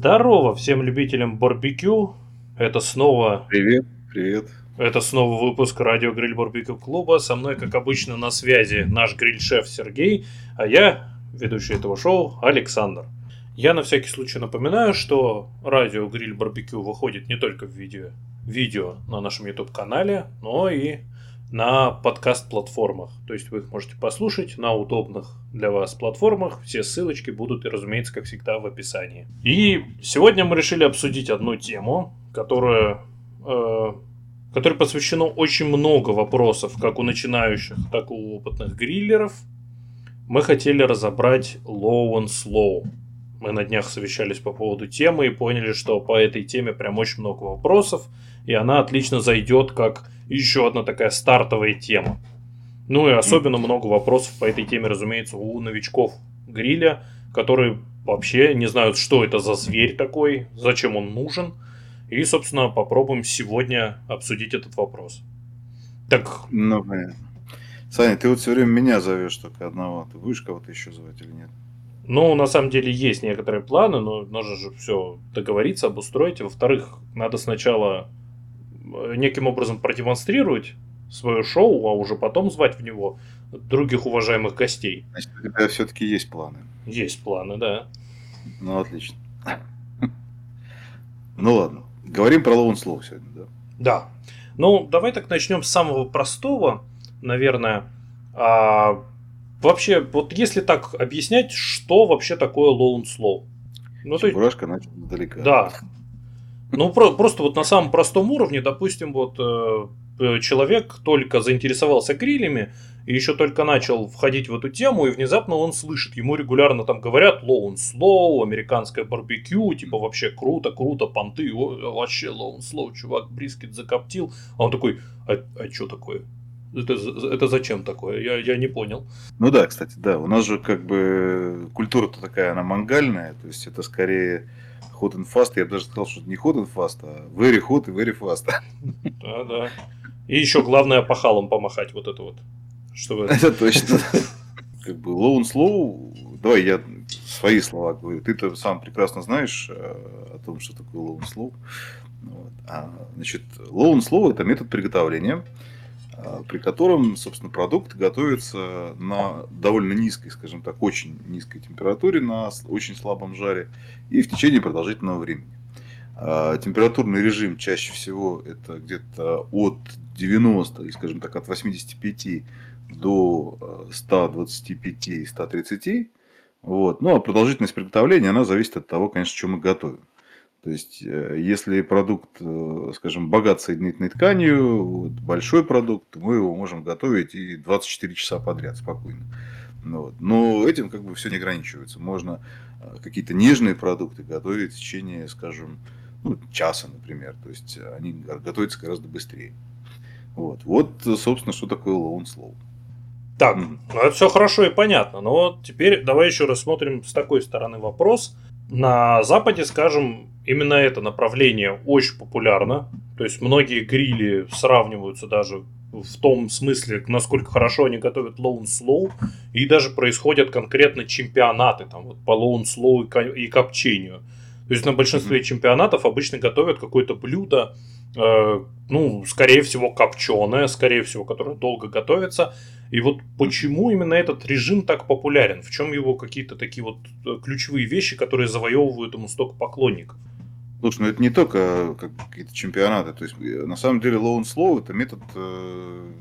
Здорово всем любителям барбекю. Это снова... Привет, привет. Это снова выпуск радио Гриль Барбекю Клуба. Со мной, как обычно, на связи наш гриль-шеф Сергей, а я, ведущий этого шоу, Александр. Я на всякий случай напоминаю, что радио Гриль Барбекю выходит не только в видео, видео на нашем YouTube-канале, но и на подкаст-платформах. То есть вы их можете послушать на удобных для вас платформах. Все ссылочки будут, разумеется, как всегда, в описании. И сегодня мы решили обсудить одну тему, которая, э, которой посвящено очень много вопросов, как у начинающих, так и у опытных гриллеров. Мы хотели разобрать low and slow. Мы на днях совещались по поводу темы и поняли, что по этой теме прям очень много вопросов, и она отлично зайдет как еще одна такая стартовая тема. Ну и особенно много вопросов по этой теме, разумеется, у новичков гриля, которые вообще не знают, что это за зверь такой, зачем он нужен. И, собственно, попробуем сегодня обсудить этот вопрос. Так. Ну, понятно. Саня, ты вот все время меня зовешь только одного. Ты будешь кого-то еще звать или нет? Ну, на самом деле есть некоторые планы, но нужно же все договориться, обустроить. Во-вторых, надо сначала неким образом продемонстрировать свое шоу, а уже потом звать в него других уважаемых гостей. Значит, у тебя все-таки есть планы. Есть планы, да. Ну, отлично. Ну ладно. Говорим про Лоун Слоу сегодня, да? Да. Ну, давай так начнем с самого простого, наверное. А, вообще, вот если так объяснять, что вообще такое Лоун Слоу? Ну, Чебурашка то есть... начал издалека. Да, ну, про- просто вот на самом простом уровне, допустим, вот э, человек только заинтересовался грилями, и еще только начал входить в эту тему, и внезапно он слышит, ему регулярно там говорят low and slow, американское барбекю, типа вообще круто, круто, понты, о, вообще low and slow, чувак брискет закоптил. А он такой, а, а что такое? Это, это зачем такое? Я, я не понял. Ну да, кстати, да. У нас же как бы культура-то такая, она мангальная, то есть это скорее hot and fast, я бы даже сказал, что не hot and fast, а very hot и very fast. Да, да. И еще главное пахалом помахать вот это вот. Чтобы... Это точно. Как бы low and slow, давай я свои слова говорю. Ты-то сам прекрасно знаешь э, о том, что такое low and slow. Вот. А, значит, low and slow это метод приготовления, при котором, собственно, продукт готовится на довольно низкой, скажем так, очень низкой температуре, на очень слабом жаре и в течение продолжительного времени. А, температурный режим чаще всего это где-то от 90, скажем так, от 85 до 125-130. А, вот. Ну, а продолжительность приготовления, она зависит от того, конечно, что мы готовим. То есть, э, если продукт, э, скажем, богат соединительной тканью, вот, большой продукт, мы его можем готовить и 24 часа подряд спокойно. Ну вот. Но этим как бы все не ограничивается. Можно э, какие-то нежные продукты готовить в течение, скажем, ну, часа, например. То есть они готовятся гораздо быстрее. Вот, вот собственно, что такое low slow. Так, ну это все хорошо и понятно. Но вот теперь давай еще рассмотрим с такой стороны вопрос. На Западе, скажем, именно это направление очень популярно. То есть многие грили сравниваются даже в том смысле, насколько хорошо они готовят slow, и даже происходят конкретно чемпионаты там, вот, по and slow и, копчению. То есть на большинстве mm-hmm. чемпионатов обычно готовят какое-то блюдо, э, ну, скорее всего, копченое, скорее всего, которое долго готовится. И вот почему именно этот режим так популярен? В чем его какие-то такие вот э, ключевые вещи, которые завоевывают ему столько поклонников? Слушай, ну это не только какие-то чемпионаты. То есть, э, на самом деле, low and slow это метод э,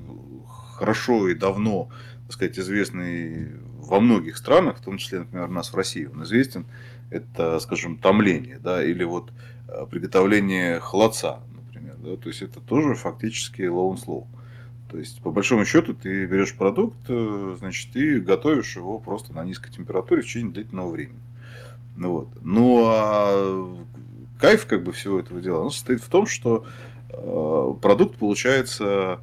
хорошо и давно, так сказать, известный во многих странах, в том числе, например, у нас в России. Он известен это, скажем, томление, да, или вот э, приготовление холодца, например, да, то есть это тоже фактически low and slow. То есть, по большому счету, ты берешь продукт, э, значит, и готовишь его просто на низкой температуре в течение длительного времени. Ну, вот. ну а кайф как бы всего этого дела он состоит в том, что э, продукт получается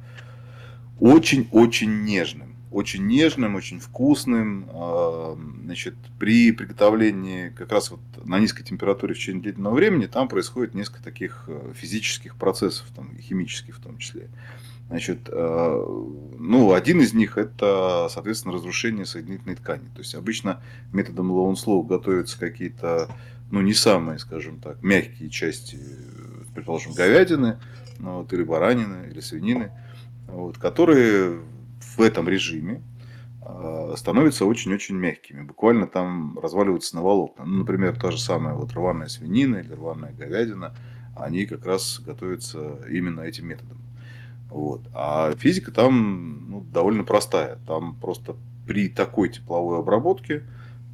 очень-очень нежным очень нежным, очень вкусным. А, значит, при приготовлении как раз вот на низкой температуре в течение длительного времени там происходит несколько таких э, физических процессов, там, химических в том числе. Значит, э, ну, один из них это, соответственно, разрушение соединительной ткани. То есть обычно методом Лоунслоу готовятся какие-то, ну, не самые, скажем так, мягкие части, предположим, говядины, ну, вот, или баранины, или свинины, вот, которые в этом режиме э, становятся очень-очень мягкими. Буквально там разваливаются на волокна. Ну, например, та же самая вот рваная свинина или рваная говядина, они как раз готовятся именно этим методом. Вот. А физика там ну, довольно простая. Там просто при такой тепловой обработке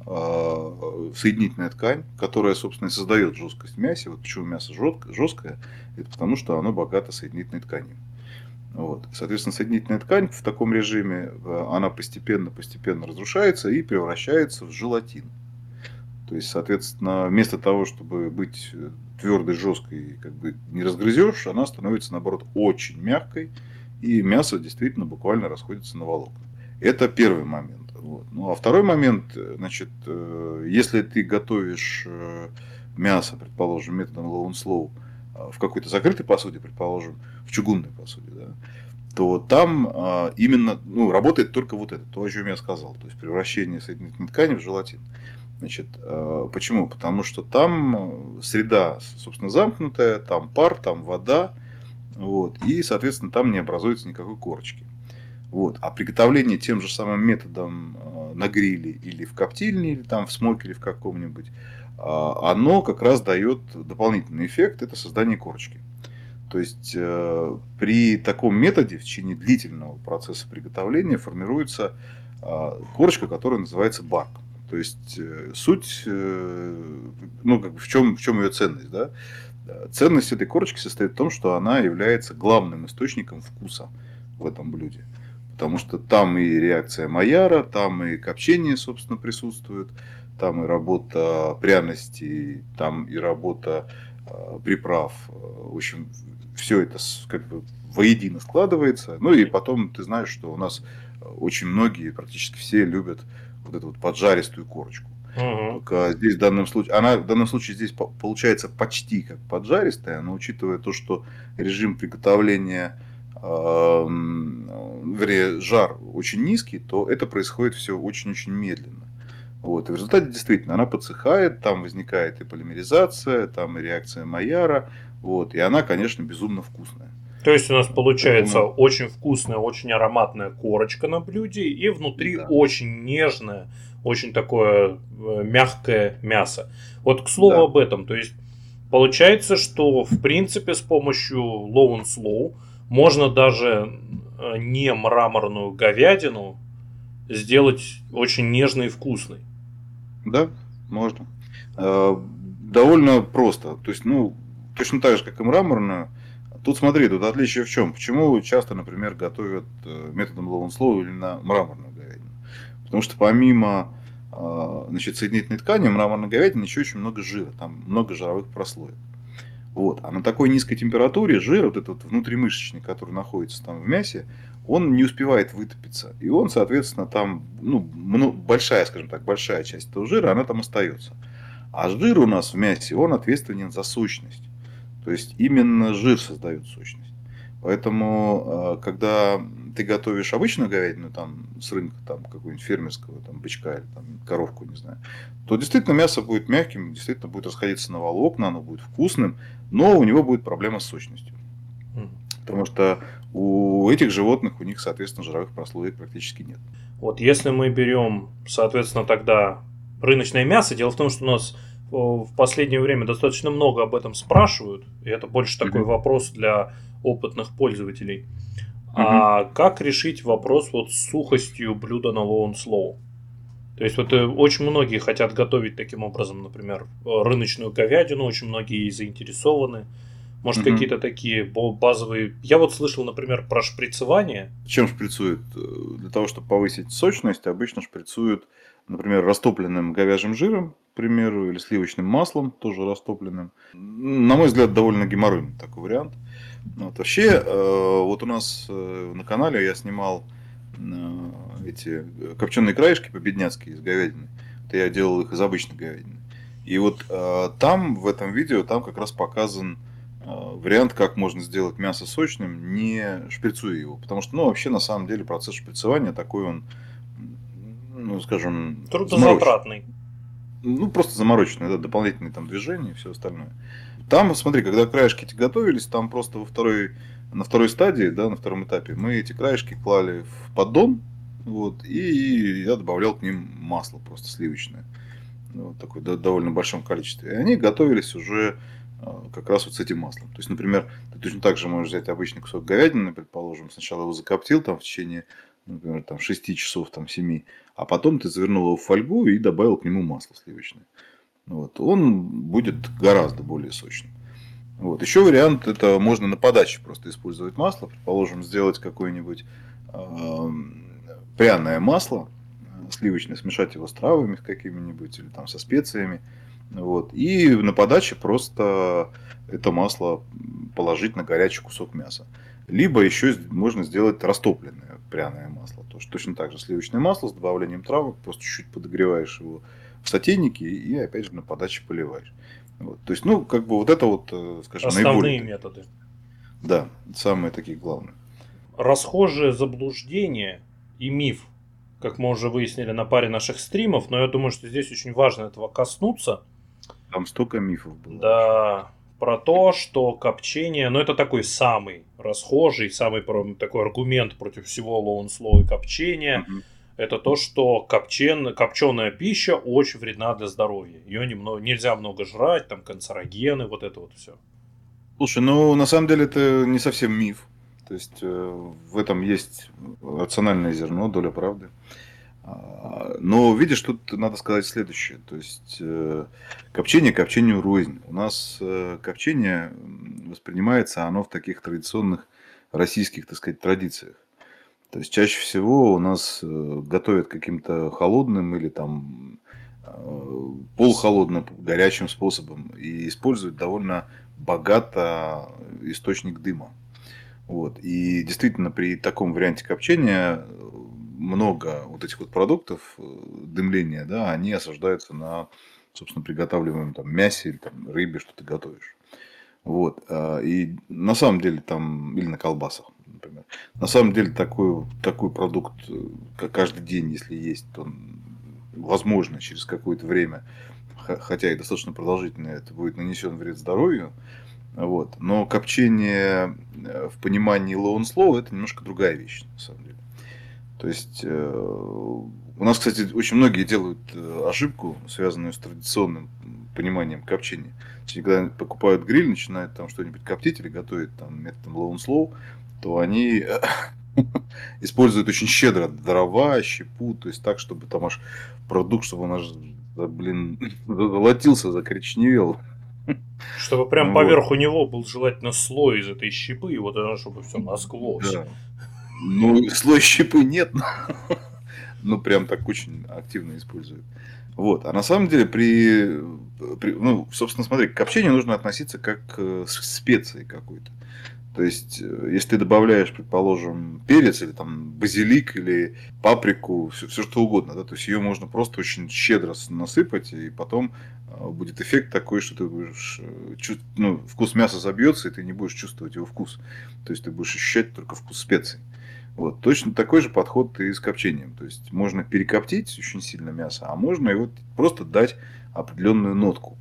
соединительная ткань, которая, собственно, и создает жесткость в мясе. Вот почему мясо жесткое, это потому что оно богато соединительной тканью. Вот. Соответственно, соединительная ткань в таком режиме, э, она постепенно-постепенно разрушается и превращается в желатин. То есть, соответственно, вместо того, чтобы быть э, твердой, жесткой, как бы не разгрызешь, она становится, наоборот, очень мягкой, и мясо действительно буквально расходится на волокна. Это первый момент. Вот. Ну, а второй момент, э, значит, э, если ты готовишь э, мясо, предположим, методом low and в какой-то закрытой посуде, предположим, в чугунной посуде, да, то там а, именно ну, работает только вот это, то, о чем я сказал, то есть превращение соединительной ткани в желатин. Значит, почему? Потому что там среда, собственно, замкнутая, там пар, там вода, вот, и, соответственно, там не образуется никакой корочки. Вот. А приготовление тем же самым методом э, на гриле или в коптильне, или там в смокере в каком-нибудь, э, оно как раз дает дополнительный эффект, это создание корочки. То есть при таком методе в течение длительного процесса приготовления формируется корочка, которая называется барк. То есть э, суть, э, ну, как в чем, в чем ее ценность, да? Ценность этой корочки состоит в том, что она является главным источником вкуса в этом блюде. Потому что там и реакция Майяра, там и копчение, собственно, присутствует, там и работа пряностей, там и работа э, приправ. В общем, все это как бы воедино складывается. Ну и потом ты знаешь, что у нас очень многие, практически все любят вот эту вот поджаристую корочку. Угу. Только здесь в данном случае, она в данном случае здесь получается почти как поджаристая, но учитывая то, что режим приготовления, э, вернее, жар очень низкий, то это происходит все очень-очень медленно. Вот. И в результате действительно она подсыхает, там возникает и полимеризация, там и реакция Майяра, вот, и она, конечно, безумно вкусная. То есть у нас получается Поэтому... очень вкусная, очень ароматная корочка на блюде, и внутри да. очень нежное, очень такое э, мягкое мясо. Вот к слову да. об этом, то есть получается, что в принципе с помощью low and slow можно даже э, не мраморную говядину сделать очень нежной и вкусной. Да, можно. Э, довольно просто. То есть, ну, точно так же, как и мраморную, Тут смотри, тут отличие в чем? Почему часто, например, готовят э, методом slow или на мраморную говядину? Потому что помимо значит, соединительной ткани, мраморной говядины еще очень много жира, там много жировых прослоек. Вот. А на такой низкой температуре жир, вот этот внутримышечный, который находится там в мясе, он не успевает вытопиться. И он, соответственно, там, ну, большая, скажем так, большая часть этого жира, она там остается. А жир у нас в мясе, он ответственен за сущность. То есть именно жир создает сущность. Поэтому, э, когда ты готовишь обычную говядину, там, с рынка, там, какого-нибудь фермерского, там, бычка или там, коровку, не знаю, то действительно мясо будет мягким, действительно будет расходиться на волокна, оно будет вкусным, но у него будет проблема с сочностью. Потому что у этих животных, у них, соответственно, жировых прослоек практически нет. Вот если мы берем, соответственно, тогда рыночное мясо, дело в том, что у нас в последнее время достаточно много об этом спрашивают, и это больше такой mm-hmm. вопрос для опытных пользователей. Mm-hmm. А как решить вопрос вот с сухостью блюда на low and slow? То есть вот э, очень многие хотят готовить таким образом, например, рыночную говядину, очень многие заинтересованы. Может, mm-hmm. какие-то такие базовые... Я вот слышал, например, про шприцевание. Чем шприцуют? Э, для того, чтобы повысить сочность, обычно шприцуют, например, растопленным говяжьим жиром, к примеру, или сливочным маслом, тоже растопленным. На мой взгляд, довольно геморройный такой вариант. Вот. Вообще, э, вот у нас э, на канале я снимал э, эти копченые краешки по-бедняцки из говядины. Это я делал их из обычной говядины. И вот там, в этом видео, там как раз показан вариант, как можно сделать мясо сочным, не шприцуя его. Потому что, ну, вообще, на самом деле, процесс шприцевания такой он, ну, скажем... Трудозатратный. Ну, просто замороченный, да, дополнительные там движения и все остальное. Там, смотри, когда краешки эти готовились, там просто во второй, на второй стадии, да, на втором этапе, мы эти краешки клали в поддон, вот, и я добавлял к ним масло просто сливочное. Вот такое да, довольно большом количестве. И они готовились уже а, как раз вот с этим маслом. То есть, например, ты точно так же можешь взять обычный кусок говядины, предположим, сначала его закоптил там в течение, например, там 6 часов, там 7, а потом ты завернул его в фольгу и добавил к нему масло сливочное. Вот. Он будет гораздо более сочным. Вот. Еще вариант, это можно на подаче просто использовать масло. Предположим, сделать какое-нибудь э, пряное масло сливочное, смешать его с травами какими-нибудь или там со специями. Вот. И на подаче просто это масло положить на горячий кусок мяса. Либо еще можно сделать растопленное пряное масло. Тоже точно так же сливочное масло с добавлением травок, просто чуть-чуть подогреваешь его в сотейнике и опять же на подаче поливаешь. Вот. То есть, ну, как бы вот это вот, э, скажем, Основные наиболее... методы. Да, самые такие главные. Расхожее заблуждение и миф, как мы уже выяснили на паре наших стримов, но я думаю, что здесь очень важно этого коснуться. Там столько мифов было. Да, про то, что копчение, ну это такой самый расхожий, самый такой аргумент против всего low and slow и копчения. Угу это то, что копчен, копченая пища очень вредна для здоровья. Ее немного, нельзя много жрать, там канцерогены, вот это вот все. Слушай, ну на самом деле это не совсем миф. То есть э, в этом есть рациональное зерно, доля правды. А, но видишь, тут надо сказать следующее. То есть э, копчение копчению рознь. У нас э, копчение воспринимается оно в таких традиционных российских, так сказать, традициях. То есть чаще всего у нас э, готовят каким-то холодным или там полухолодным, горячим способом и используют довольно богато источник дыма. Вот. И действительно при таком варианте копчения много вот этих вот продуктов дымления, да, они осаждаются на, собственно, приготавливаемом там мясе или там рыбе, что ты готовишь. Вот. А, и на самом деле там, или на колбасах например. На самом деле такой, такой продукт, э, как каждый день, если есть, то возможно через какое-то время, хотя и достаточно продолжительно, это будет нанесен вред здоровью. Вот. Но копчение э, в понимании low слова это немножко другая вещь, на самом деле. То есть э, у нас, кстати, очень многие делают ошибку, связанную с традиционным пониманием копчения. Когда покупают гриль, начинают там что-нибудь коптить или готовить там методом low and slow, то они э, используют очень щедро дрова, щепу, то есть так, чтобы там аж продукт, чтобы он аж, блин, золотился, закоричневел. Чтобы прям поверху вот. него был желательно слой из этой щепы, и вот оно, чтобы все насквозь. Да. Ну, слой щепы нет, но прям так очень активно используют. Вот. А на самом деле при, при ну, собственно, смотри, к копчению нужно относиться как к специи какой-то. То есть, э, если ты добавляешь, предположим, перец или там базилик или паприку, все, все что угодно, да, то есть ее можно просто очень щедро насыпать, и потом э, будет эффект такой, что ты будешь э, ну, вкус мяса забьется, и ты не будешь чувствовать его вкус. То есть ты будешь ощущать только вкус специй. Вот. Точно такой же подход и с копчением. То есть можно перекоптить очень сильно мясо, а можно его просто дать определенную нотку.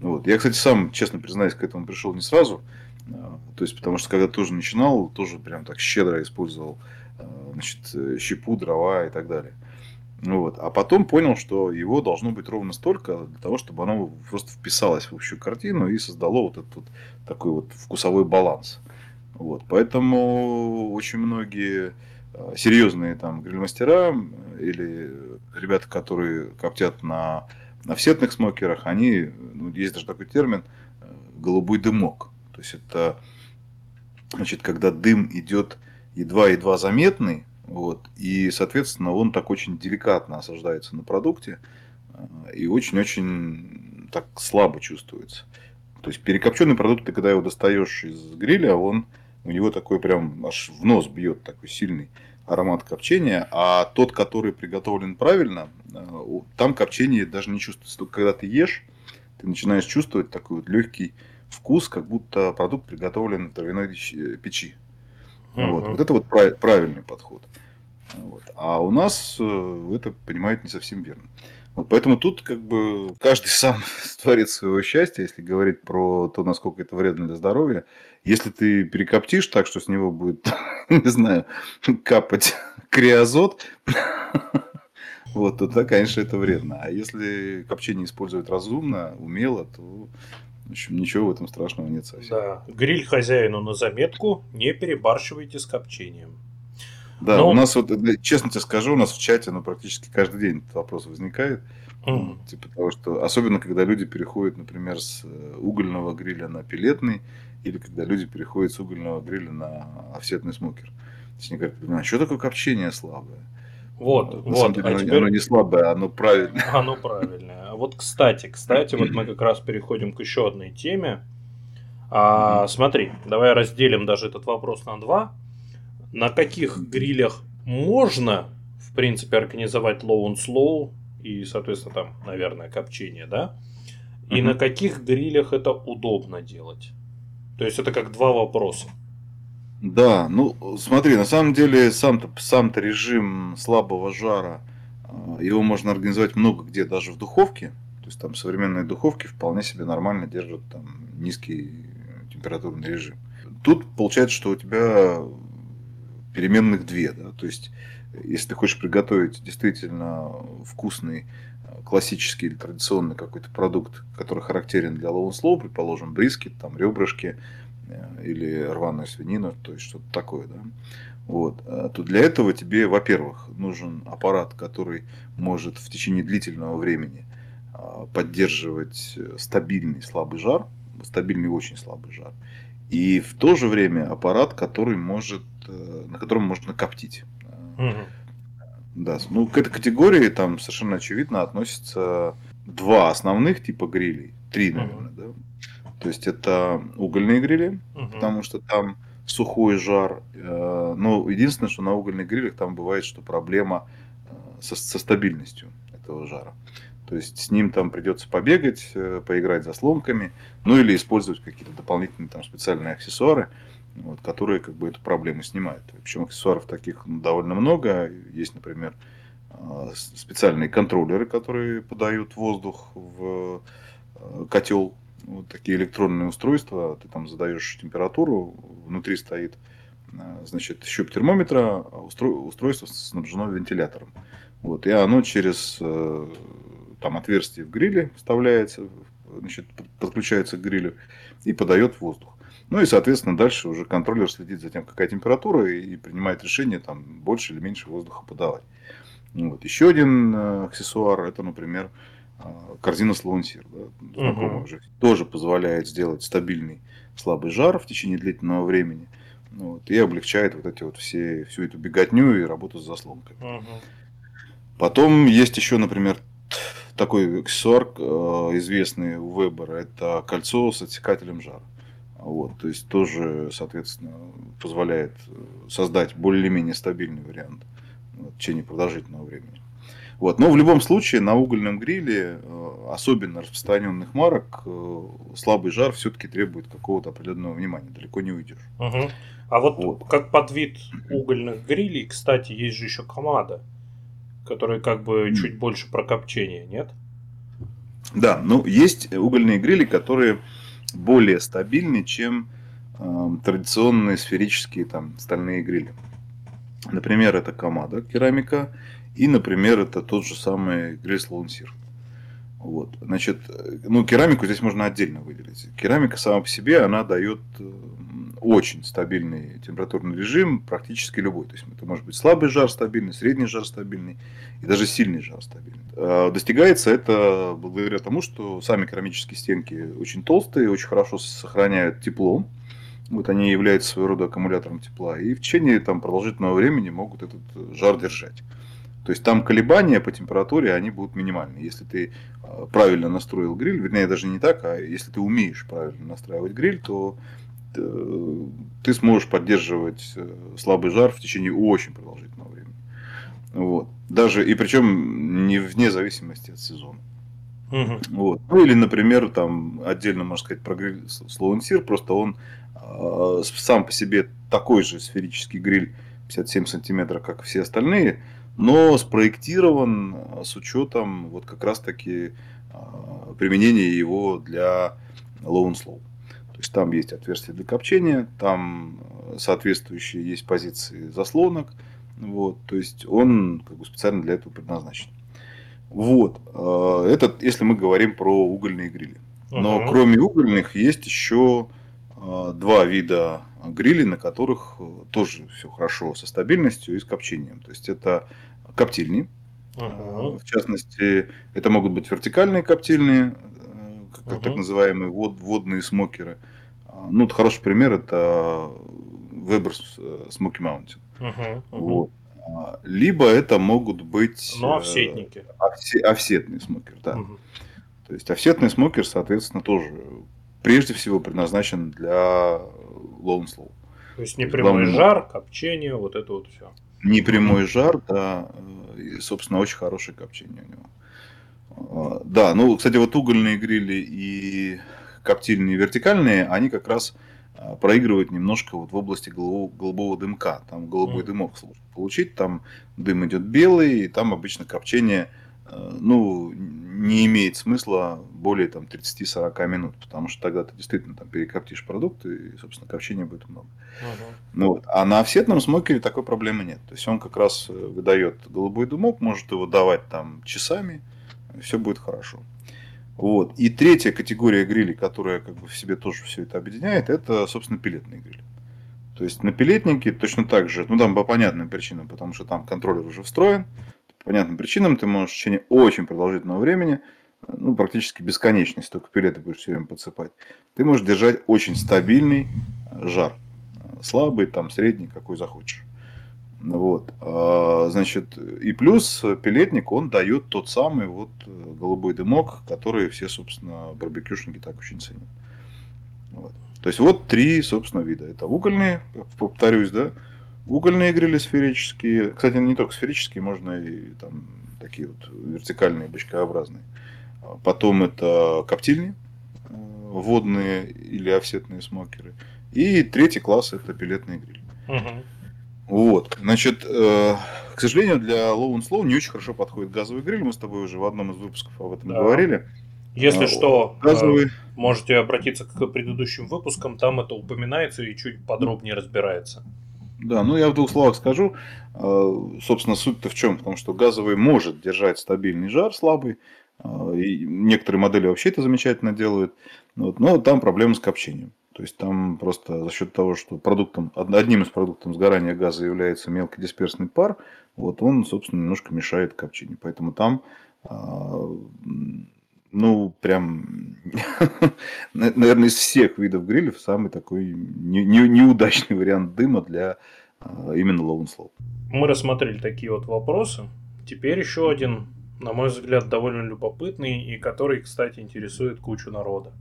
Вот. Я, кстати, сам, честно признаюсь, к этому пришел не сразу. То есть, потому что когда тоже начинал, тоже прям так щедро использовал э, значит, щепу, дрова и так далее. Вот. А потом понял, что его должно быть ровно столько для того, чтобы оно просто вписалось в общую картину и создало вот этот вот такой вот вкусовой баланс. Вот. Поэтому очень многие э, серьезные там гриль-мастера или ребята, которые коптят на, на всетных смокерах, они, ну, есть даже такой термин, э, голубой дымок. То есть это значит, когда дым идет едва-едва заметный, вот, и, соответственно, он так очень деликатно осаждается на продукте э, и очень-очень так слабо чувствуется. То есть перекопченный продукт, ты когда его достаешь из гриля, он у него такой прям аж в нос бьет такой сильный аромат копчения, а тот, который приготовлен правильно, э, там копчение даже не чувствуется. Только когда ты ешь, ты начинаешь чувствовать такой вот легкий вкус, как будто продукт приготовлен в травяной печи. Mm-hmm. Вот. вот это вот правильный подход. Вот. А у нас э, это понимают не совсем верно. Поэтому тут как бы каждый сам творит своего счастья, если говорить про то, насколько это вредно для здоровья. Если ты перекоптишь так, что с него будет, не знаю, капать криозот, вот, то тогда, конечно, это вредно. А если копчение использовать разумно, умело, то в общем, ничего в этом страшного нет совсем. Да. Гриль хозяину на заметку, не перебарщивайте с копчением. Да, Но... у нас вот, честно тебе скажу, у нас в чате, ну, практически каждый день этот вопрос возникает. Mm. Типа того, что особенно когда люди переходят, например, с э, угольного гриля на пилетный, или когда люди переходят с угольного гриля на офсетный смокер. То есть они говорят, а что такое копчение слабое? Вот, на вот. Самом деле, а оно, теперь... оно не слабое, оно правильное. Оно правильное. Вот, кстати, кстати, вот мы как раз переходим к еще одной теме. А, смотри, давай разделим даже этот вопрос на два на каких грилях можно, в принципе, организовать low and slow и, соответственно, там, наверное, копчение, да? И mm-hmm. на каких грилях это удобно делать? То есть это как два вопроса. Да, ну смотри, на самом деле сам-то сам-то режим слабого жара, а, его можно организовать много где, даже в духовке. То есть там современные духовки вполне себе нормально держат там низкий температурный режим. Тут получается, что у тебя переменных две. Да? То есть, если ты хочешь приготовить действительно вкусный, классический или традиционный какой-то продукт, который характерен для low slow, предположим, брискет, там, ребрышки э, или рваная свинина, то есть что-то такое, да, вот, э, то для этого тебе, во-первых, нужен аппарат, который может в течение длительного времени э, поддерживать стабильный слабый жар, стабильный очень слабый жар, и в то же время аппарат, который может, э, на котором можно коптить. Угу. Да, ну к этой категории там совершенно очевидно относятся два основных типа грилей, три, наверное, угу. да. То есть это угольные грили, угу. потому что там сухой жар. Э, но единственное, что на угольных грилях там бывает, что проблема э, со, со стабильностью этого жара. То есть с ним там придется побегать, э, поиграть за сломками, ну или использовать какие-то дополнительные там специальные аксессуары, вот, которые как бы эту проблему снимают. Причем аксессуаров таких ну, довольно много. Есть, например, а, специальные контроллеры, которые подают воздух в э, котел. Вот такие электронные устройства. Ты там задаешь температуру, внутри стоит э, значит, щуп термометра, а устройство снабжено вентилятором. Вот, и оно через там отверстие в гриле вставляется, значит, подключается к грилю и подает воздух. Ну и, соответственно, дальше уже контроллер следит за тем, какая температура, и принимает решение, там, больше или меньше воздуха подавать. Вот. Еще один э, аксессуар, это, например, э, корзина Слонсир, да, знакомая уже, тоже позволяет сделать стабильный слабый жар в течение длительного времени. Вот, и облегчает вот эти вот все, всю эту беготню и работу с заслонками. Угу. Потом есть еще, например, такой аксессуар э, известный у Вебера, это кольцо с отсекателем жара. Вот, то есть тоже, соответственно, позволяет э, создать более-менее стабильный вариант в течение продолжительного времени. Вот. Но в любом случае на угольном гриле, э, особенно распространенных марок, слабый жар все-таки требует какого-то определенного внимания, далеко не уйдешь. Угу. А вот, вот как под вид угольных грилей, кстати, есть же еще комада который как бы чуть больше про копчение, нет? Да, ну есть угольные грили, которые более стабильны, чем э, традиционные сферические там стальные грили. Например, это Камада керамика, и, например, это тот же самый гриль Слоунсир. Вот. Значит, ну, керамику здесь можно отдельно выделить. Керамика сама по себе, она дает э, очень стабильный температурный режим, практически любой. То есть это может быть слабый жар стабильный, средний жар стабильный и даже сильный жар стабильный. А достигается это благодаря тому, что сами керамические стенки очень толстые, очень хорошо сохраняют тепло. Вот они являются своего рода аккумулятором тепла. И в течение там, продолжительного времени могут этот жар держать. То есть там колебания по температуре, они будут минимальны. Если ты а, правильно настроил гриль, вернее даже не так, а если ты умеешь правильно настраивать гриль, то ты сможешь поддерживать э, слабый жар в течение очень продолжительного времени. Вот. Даже, и причем не вне зависимости от сезона. Угу. Вот. Ну или, например, там отдельно можно сказать про гриль Slow and Sear, просто он э, сам по себе такой же сферический гриль 57 сантиметров, как все остальные, но спроектирован с учетом вот как раз таки э, применения его для low and slow. То есть там есть отверстие для копчения, там соответствующие есть позиции заслонок, вот, то есть он как бы специально для этого предназначен. Вот. Э, это если мы говорим про угольные грили. Но uh кроме угольных есть еще э, два вида грилей, на которых э, тоже все хорошо со стабильностью и с копчением. То есть это коптильни. uh В частности, это могут быть вертикальные коптильни, как uh так называемые вод, водные смокеры. Ну, вот хороший пример это Weber Smoky Mountain. Uh-huh, Вот. А, либо это могут быть... Ну, офсетники. Офсе, офсетный смокер, да. Угу. То есть офсетный смокер, соответственно, тоже прежде всего предназначен для slow. То есть непрямой Главное, жар, копчение, вот это вот все. Непрямой жар, да, и, собственно, очень хорошее копчение у него. А, да, ну, кстати, вот угольные грили и коптильные вертикальные, они как раз а, проигрывают немножко вот в области голубого, голубого дымка. Там голубой mm. дымок сложно получить, там дым идет белый, и там обычно копчение э, ну, не имеет смысла более там, 30-40 минут, потому что тогда ты действительно там перекоптишь продукт, и, собственно, копчения будет много. Uh-huh. Ну, вот. А на офсетном смокере такой проблемы нет. То есть он как раз э, выдает голубой дымок, может его давать там часами, все будет хорошо. Вот. И третья категория грилей, которая как бы в себе тоже все это объединяет, это, собственно, пилетные грили. То есть на пилетнике точно так же, ну там по понятным причинам, потому что там контроллер уже встроен, по понятным причинам ты можешь в течение очень продолжительного времени, ну практически бесконечность, только пилеты будешь все время подсыпать, ты можешь держать очень стабильный жар. Слабый, там, средний, какой захочешь. Вот. А, значит, и плюс пилетник, он дает тот самый вот э, голубой дымок, который все, собственно, барбекюшники так очень ценят. Вот. То есть вот три, собственно, вида. Это угольные, повторюсь, да, угольные грили сферические. Кстати, не только сферические, можно и там такие вот вертикальные, бочкообразные. А потом это коптильни, э, водные или офсетные смокеры. И третий класс это пилетные грили. Угу. Вот, значит, э, к сожалению, для Low and Slow не очень хорошо подходит газовый гриль. Мы с тобой уже в одном из выпусков об этом да. говорили. Если а, что, газовый... Э, можете обратиться к предыдущим выпускам, там это упоминается и чуть подробнее разбирается. Да, ну я в двух словах скажу. Э, собственно, суть-то в чем? Потому что газовый может держать стабильный жар слабый. И некоторые модели вообще это замечательно делают. Вот, но там проблемы с копчением. То есть там просто за счет того, что продуктом, одним из продуктов сгорания газа является мелкодисперсный пар, вот он, собственно, немножко мешает копчению. Поэтому там, а, ну, прям, наверное, из всех видов грилев самый такой не, не, неудачный вариант дыма для а, именно low and. Мы рассмотрели такие вот вопросы. Теперь еще один, на мой взгляд, довольно любопытный и который, кстати, интересует кучу народа.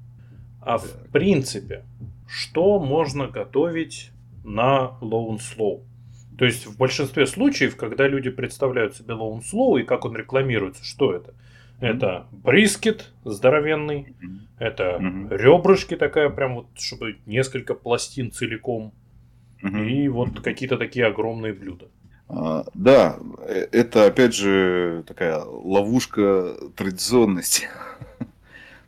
А в принципе, что можно готовить на low and slow? То есть в большинстве случаев, когда люди представляют себе low and slow и как он рекламируется, что это? Это брискет здоровенный, это ребрышки такая прям вот, чтобы несколько пластин целиком, и вот какие-то такие огромные блюда. А, да, э, это опять же такая ловушка традиционности.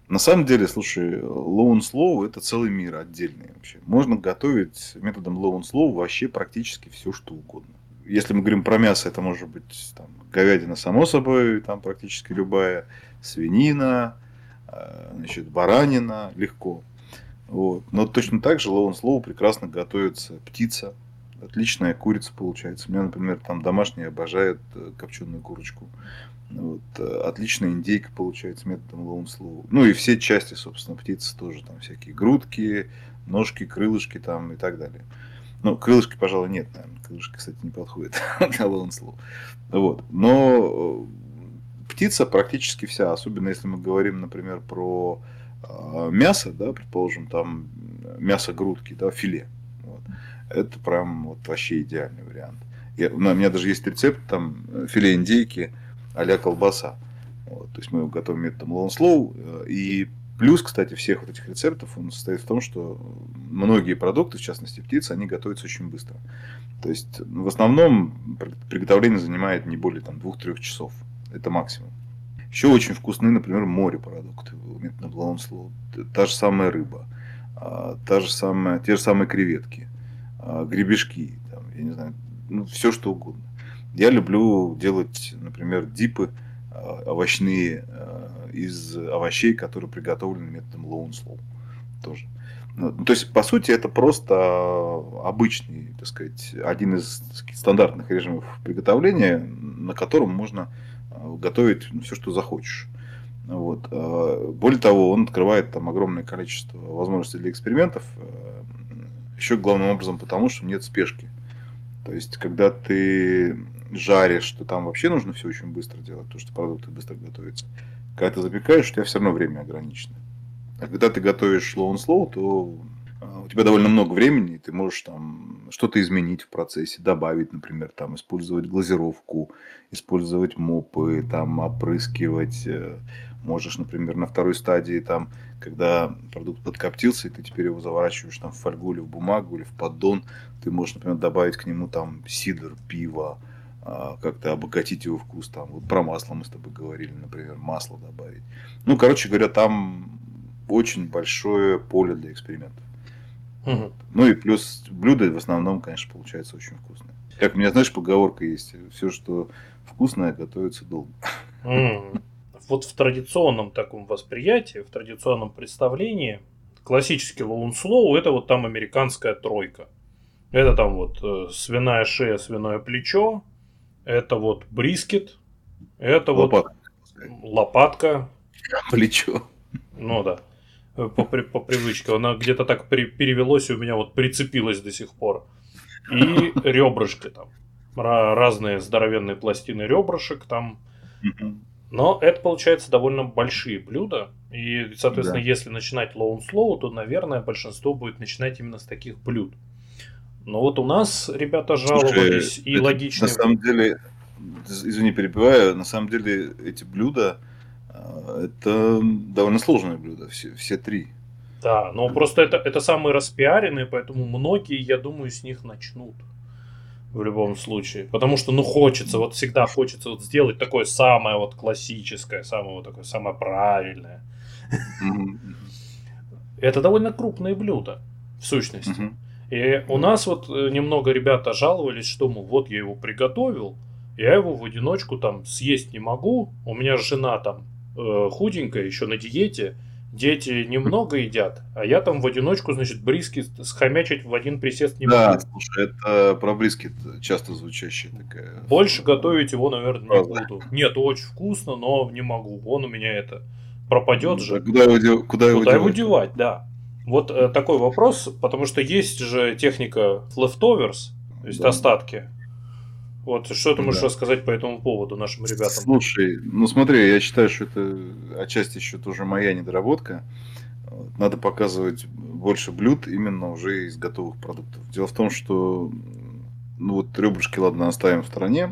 На самом деле, слушай, low and slow это целый мир отдельный вообще. Можно готовить методом low and slow вообще практически все, что угодно. Если мы говорим про мясо, это может быть там, говядина, само собой, там практически любая, свинина, э, значит, баранина, легко. Вот. Но точно так же low and slow прекрасно готовится птица, отличная курица получается. У меня, например, там домашние обожают э, копченую курочку. Вот, э, отличная индейка получается методом slow. Ну и все части, собственно, птицы тоже, там всякие грудки, ножки, крылышки там и так далее. Ну, крылышки, пожалуй, нет, наверное. Крылышки, кстати, не подходят для slow. Вот. Но э, птица практически вся, особенно если мы говорим, например, про мясо, да, предположим, там мясо грудки, да, филе. Это прям вот вообще идеальный вариант. Я, у меня даже есть рецепт там филе индейки, а колбаса. Вот, то есть мы готовим методом low and slow. И плюс, кстати, всех вот этих рецептов, он состоит в том, что многие продукты, в частности птицы, они готовятся очень быстро. То есть в основном приготовление занимает не более там, 2-3 часов. Это максимум. Еще очень вкусные, например, морепродукты, методом low and slow. Та же самая рыба, а, та же самая, те же самые креветки, гребешки, там, я не знаю, ну, все что угодно. Я люблю делать, например, дипы а, овощные а, из овощей, которые приготовлены методом low. Тоже. Ну, то есть, по сути, это просто обычный, так сказать, один из стандартных режимов приготовления, на котором можно а, готовить все, что захочешь. Вот. Более того, он открывает там огромное количество возможностей для экспериментов, еще главным образом потому, что нет спешки. То есть, когда ты жаришь, то там вообще нужно все очень быстро делать, потому что продукты быстро готовятся. Когда ты запекаешь, у тебя все равно время ограничено. А когда ты готовишь slow and slow, то а, у тебя довольно много времени, и ты можешь там что-то изменить в процессе, добавить, например, там использовать глазировку, использовать мопы, там опрыскивать. Э, можешь, например, на второй стадии, там, когда продукт подкоптился, и ты теперь его заворачиваешь там в фольгу или в бумагу или в поддон, ты можешь, например, добавить к нему там сидр, пиво, а, как-то обогатить его вкус. Там, вот про масло мы с тобой говорили, например, масло добавить. Ну, короче говоря, там очень большое поле для экспериментов. Угу. Ну и плюс блюдо в основном, конечно, получается очень вкусное. Как у меня, знаешь, поговорка есть, все, что вкусное, готовится долго. Mm. Вот в традиционном таком восприятии, в традиционном представлении, классический slow это вот там американская тройка. Это там вот э, свиная шея, свиное плечо, это вот брискет. Это лопатка. вот лопатка. Плечо. Ну да. По, по, по привычке. Она где-то так при, перевелось и у меня вот прицепилась до сих пор. И ребрышки там. Разные здоровенные пластины ребрышек там. Но это получается довольно большие блюда. И, соответственно, да. если начинать low and slow, то, наверное, большинство будет начинать именно с таких блюд. Но вот у нас ребята жаловались Слушай, и это, логично. На самом деле, извини, перебиваю, на самом деле эти блюда а, это довольно сложные блюда, все, все три. Да, но просто это, это самые распиаренные, поэтому многие, я думаю, с них начнут. В любом случае. Потому что, ну, хочется, вот всегда хочется вот сделать такое самое вот классическое, самое вот такое, самое правильное. Это довольно крупные блюда, в сущности. И у нас вот э, немного ребята жаловались, что, мол, вот я его приготовил, я его в одиночку там съесть не могу, у меня жена там э, худенькая, еще на диете, дети немного едят, а я там в одиночку, значит, бриски схомячить в один присест не могу. Да, слушай, это про бриски часто звучащая такая... Больше готовить его, наверное, не Правда. буду. Нет, очень вкусно, но не могу. Он у меня это пропадет ну, же. Куда его, куда его куда его девать, да. Вот э, такой вопрос, потому что есть же техника leftovers, то есть да. остатки. Вот что ты можешь да. рассказать по этому поводу нашим ребятам? Слушай, ну смотри, я считаю, что это отчасти еще тоже моя недоработка. Надо показывать больше блюд именно уже из готовых продуктов. Дело в том, что ну вот ребрышки, ладно, оставим в стороне,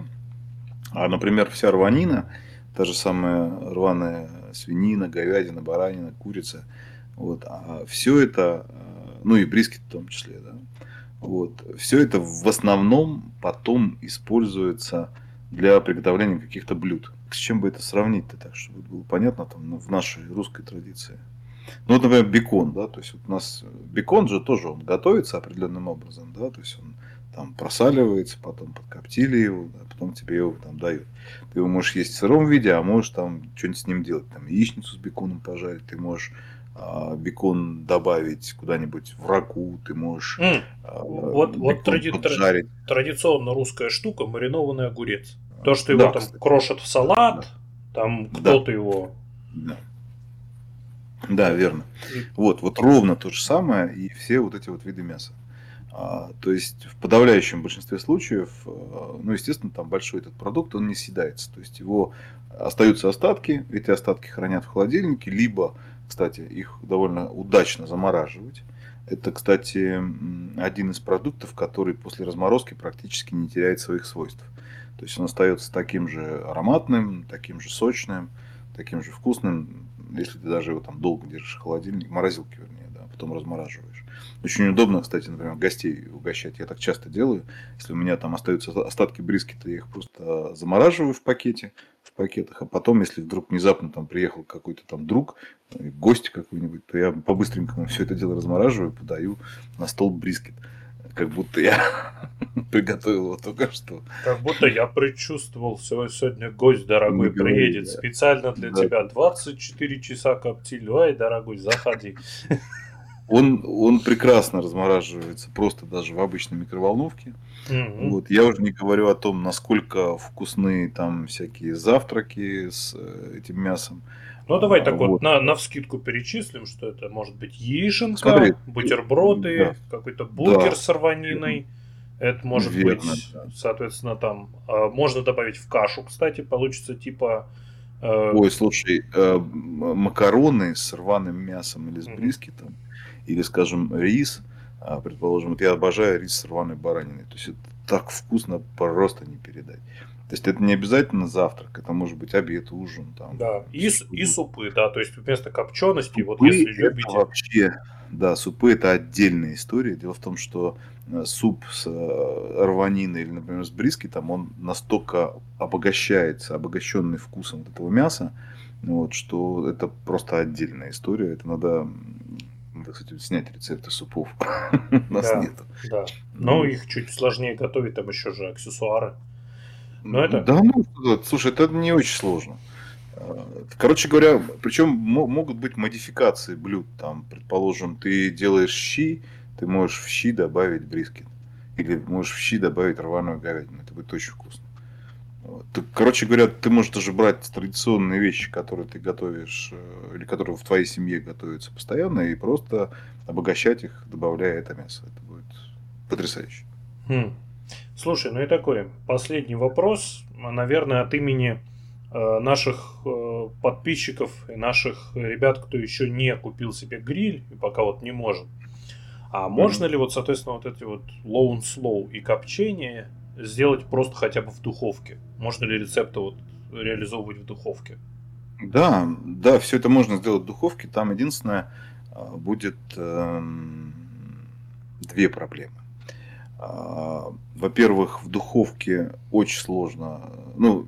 а, например, вся рванина, та же самая рваная свинина, говядина, баранина, курица – вот. А все это, э, ну и брискет в том числе, да, вот, все это в основном потом используется для приготовления каких-то блюд. С чем бы это сравнить-то так, чтобы было понятно там, ну, в нашей русской традиции? Ну, вот, например, бекон, да, то есть вот у нас бекон же тоже он готовится определенным образом, да, то есть он там просаливается, потом подкоптили его, да, потом тебе его там дают. Ты его можешь есть в сыром виде, а можешь там что-нибудь с ним делать, там яичницу с беконом пожарить, ты можешь бекон добавить куда-нибудь в раку, ты можешь mm. вот, вот тради- поджарить. традиционно русская штука маринованный огурец. То, что его да, там кстати. крошат в салат, да. там кто-то да. его. Да. Да, верно. Вот, вот ровно то же самое и все вот эти вот виды мяса. А, то есть в подавляющем большинстве случаев, а, ну, естественно, там большой этот продукт, он не съедается. То есть его остаются остатки, эти остатки хранят в холодильнике, либо кстати, их довольно удачно замораживать. Это, кстати, один из продуктов, который после разморозки практически не теряет своих свойств. То есть он остается таким же ароматным, таким же сочным. таким же вкусным, если ты даже его там долго держишь в холодильнике, морозилке вернее, да, потом размораживаешь. Очень удобно, кстати, например, гостей угощать. Я так часто делаю. Если у меня там остаются остатки брискета, я их просто замораживаю в пакете, в пакетах, а потом, если вдруг внезапно там приехал какой-то там друг, гость какой-нибудь, то я по-быстренькому все это дело размораживаю, подаю на стол брискет как будто я приготовил его только что. Как будто я предчувствовал, сегодня гость дорогой не приедет да. специально для да. тебя. 24 часа коптили. Ой, дорогой, заходи. Он, он прекрасно размораживается просто даже в обычной микроволновке. Угу. Вот, я уже не говорю о том, насколько вкусны там всякие завтраки с э, этим мясом. Ну, давай так вот, вот на, на вскидку перечислим, что это может быть яишенка, Смотри, бутерброды, да. какой-то бургер да. с рваниной. Это может Верно, быть, да. соответственно, там а, можно добавить в кашу, кстати, получится типа. Э... Ой, слушай, э, макароны с рваным мясом или с брискетом, mm-hmm. Или, скажем, рис, а, предположим, вот я обожаю рис с рваной бараниной. То есть это так вкусно, просто не передать. То есть это не обязательно завтрак, это может быть обед, ужин. Там, да, и, и супы, да, то есть вместо копчености, вот если любите. Вообще, да, супы это отдельная история. Дело в том, что э, суп с э, рваниной или, например, с бриски, там он настолько обогащается, обогащенный вкусом вот этого мяса, вот, что это просто отдельная история. Это надо надо, кстати, снять рецепты супов. У нас да, нету. Да. Но их чуть сложнее готовить, там еще же аксессуары. Но это... Да, ну, слушай, это не очень сложно. Короче говоря, причем могут быть модификации блюд. Там, предположим, ты делаешь щи, ты можешь в щи добавить брискет. Или можешь в щи добавить рваную говядину. Это будет очень вкусно. Ты, короче говоря, ты можешь даже брать традиционные вещи, которые ты готовишь, э, или которые в твоей семье готовятся постоянно, и просто обогащать их, добавляя это мясо. Это будет потрясающе. Хм. Слушай, ну и такой последний вопрос, наверное, от имени э, наших э, подписчиков и наших ребят, кто еще не купил себе гриль и пока вот не может. А можно mm-hmm. ли вот, соответственно, вот эти вот low and slow и копчение сделать просто хотя бы в духовке? Можно ли рецепты вот реализовывать в духовке? Да, да, все это можно сделать в духовке. Там единственное э, будет э, две проблемы. А, во-первых, в духовке очень сложно, ну,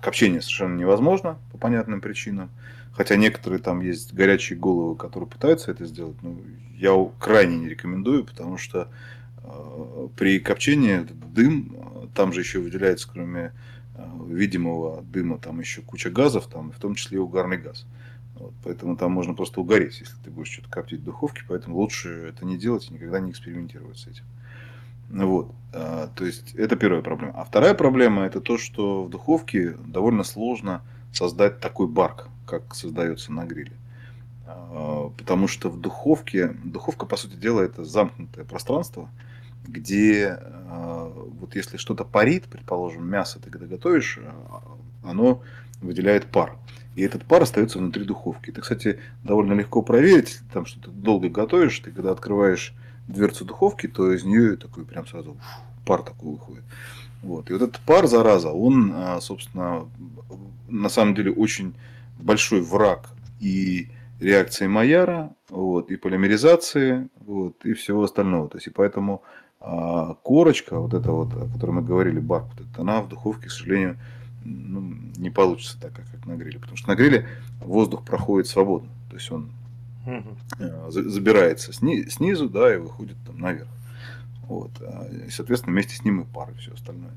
копчение совершенно невозможно по понятным причинам. Хотя некоторые там есть горячие головы, которые пытаются это сделать. Но я крайне не рекомендую, потому что э, при копчении дым, там же еще выделяется, кроме э, видимого дыма, там еще куча газов, там, в том числе и угарный газ. Вот, поэтому там можно просто угореть, если ты будешь что-то коптить в духовке. Поэтому лучше это не делать и никогда не экспериментировать с этим. Вот. То есть это первая проблема. А вторая проблема это то, что в духовке довольно сложно создать такой барк, как создается на гриле. Потому что в духовке, духовка, по сути дела, это замкнутое пространство, где а, вот если что-то парит, предположим, мясо ты когда готовишь, оно выделяет пар. И этот пар остается внутри духовки. Это, кстати, довольно легко проверить, там что то долго готовишь, ты когда открываешь дверцу духовки, то из нее такой прям сразу пар такой выходит. Вот. И вот этот пар, зараза, он, а, собственно, на самом деле очень большой враг и реакции Майяра, вот, и полимеризации, вот, и всего остального. То есть, и поэтому а, корочка, вот эта вот, о которой мы говорили, барк, вот это, она в духовке, к сожалению, ну, не получится так, как на гриле. Потому что на гриле воздух проходит свободно. То есть он угу. забирается сни, снизу, да, и выходит там наверх. Вот. А, и, соответственно, вместе с ним и пар и все остальное.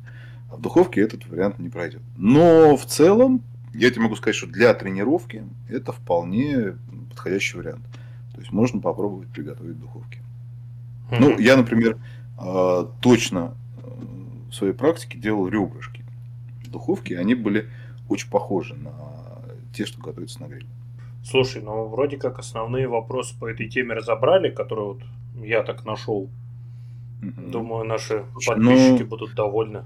А в духовке этот вариант не пройдет. Но в целом, я тебе могу сказать, что для тренировки это вполне подходящий вариант. То есть можно попробовать приготовить в духовке. Ну, я, например, точно в своей практике делал ребрышки в духовке, они были очень похожи на те, что готовятся на гриле. Слушай, ну вроде как основные вопросы по этой теме разобрали, которые вот я так нашел. mm Думаю, наши Слушай, подписчики ну, будут довольны.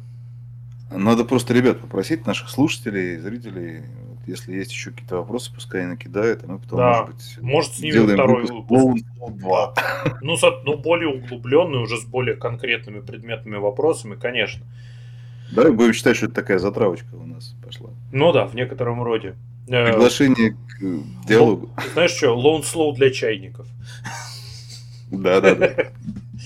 Надо просто ребят попросить, наших слушателей, зрителей, если есть еще какие-то вопросы, пускай накидают, а мы потом, да. может быть, может, снимем второй выпуск. Два. Ну, ну, более углубленный, уже с более конкретными предметными вопросами, конечно. Да, будем считать, что это такая затравочка у нас пошла. Ну да, в некотором роде. Э, Приглашение к диалогу. Знаешь что, Lone Slow для чайников. Да, да, да.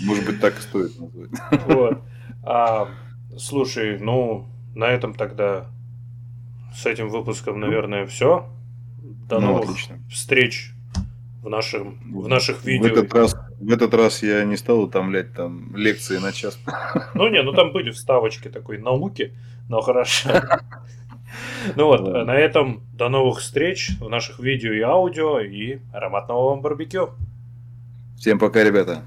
Может быть, так и стоит назвать. Вот. А, слушай, ну, на этом тогда с этим выпуском, наверное, все. До Ну, новых отлично. встреч в, нашем, в наших В видео. этот, раз, в этот раз я не стал утомлять там лекции на час. Ну, не, ну там были вставочки такой науки, но хорошо. Ну вот, Ладно. на этом до новых встреч в наших видео и аудио и ароматного вам барбекю. Всем пока, ребята.